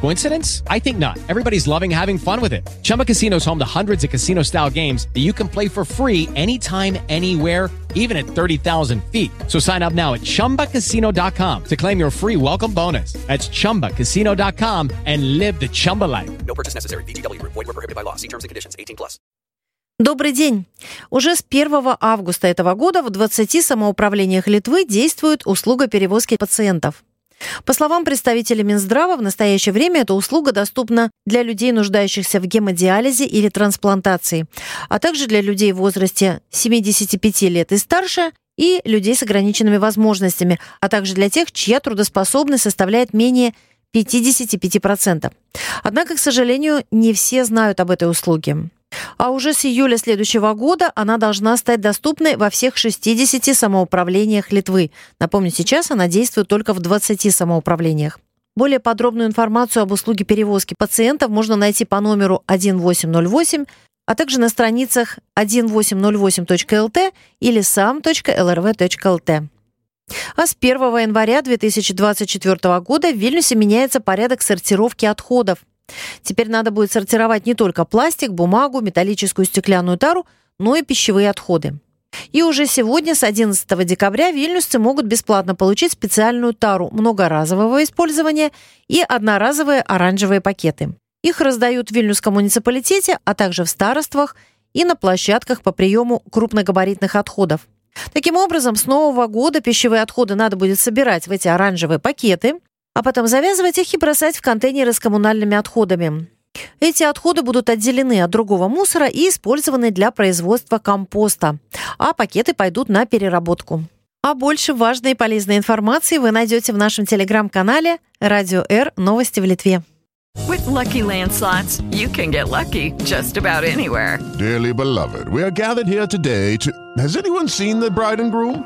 Coincidence? I think not. Everybody's loving having fun with it. Chumba Casino is home to hundreds of casino-style games that you can play for free anytime, anywhere, even at 30,000 feet. So sign up now at ChumbaCasino.com to claim your free welcome bonus. That's ChumbaCasino.com and live the Chumba life. No purchase necessary. VGW Group. Void were prohibited by law. See terms and conditions. 18 plus. Добрый день! Уже с 1 августа этого года в 20 самоуправлениях Литвы действует услуга перевозки пациентов. По словам представителя Минздрава, в настоящее время эта услуга доступна для людей, нуждающихся в гемодиализе или трансплантации, а также для людей в возрасте 75 лет и старше и людей с ограниченными возможностями, а также для тех, чья трудоспособность составляет менее 55%. Однако, к сожалению, не все знают об этой услуге. А уже с июля следующего года она должна стать доступной во всех 60 самоуправлениях Литвы. Напомню, сейчас она действует только в 20 самоуправлениях. Более подробную информацию об услуге перевозки пациентов можно найти по номеру 1808, а также на страницах 1808.lt или sam.lrv.lt. А с 1 января 2024 года в Вильнюсе меняется порядок сортировки отходов. Теперь надо будет сортировать не только пластик, бумагу, металлическую стеклянную тару, но и пищевые отходы. И уже сегодня, с 11 декабря, вильнюсцы могут бесплатно получить специальную тару многоразового использования и одноразовые оранжевые пакеты. Их раздают в Вильнюсском муниципалитете, а также в староствах и на площадках по приему крупногабаритных отходов. Таким образом, с нового года пищевые отходы надо будет собирать в эти оранжевые пакеты, а потом завязывать их и бросать в контейнеры с коммунальными отходами. Эти отходы будут отделены от другого мусора и использованы для производства компоста, а пакеты пойдут на переработку. А больше важной и полезной информации вы найдете в нашем телеграм-канале «Радио Р. Новости в Литве». With Lucky Land slots, you can get lucky just about anywhere. Dearly beloved, we are gathered here today to. Has anyone seen the bride and groom?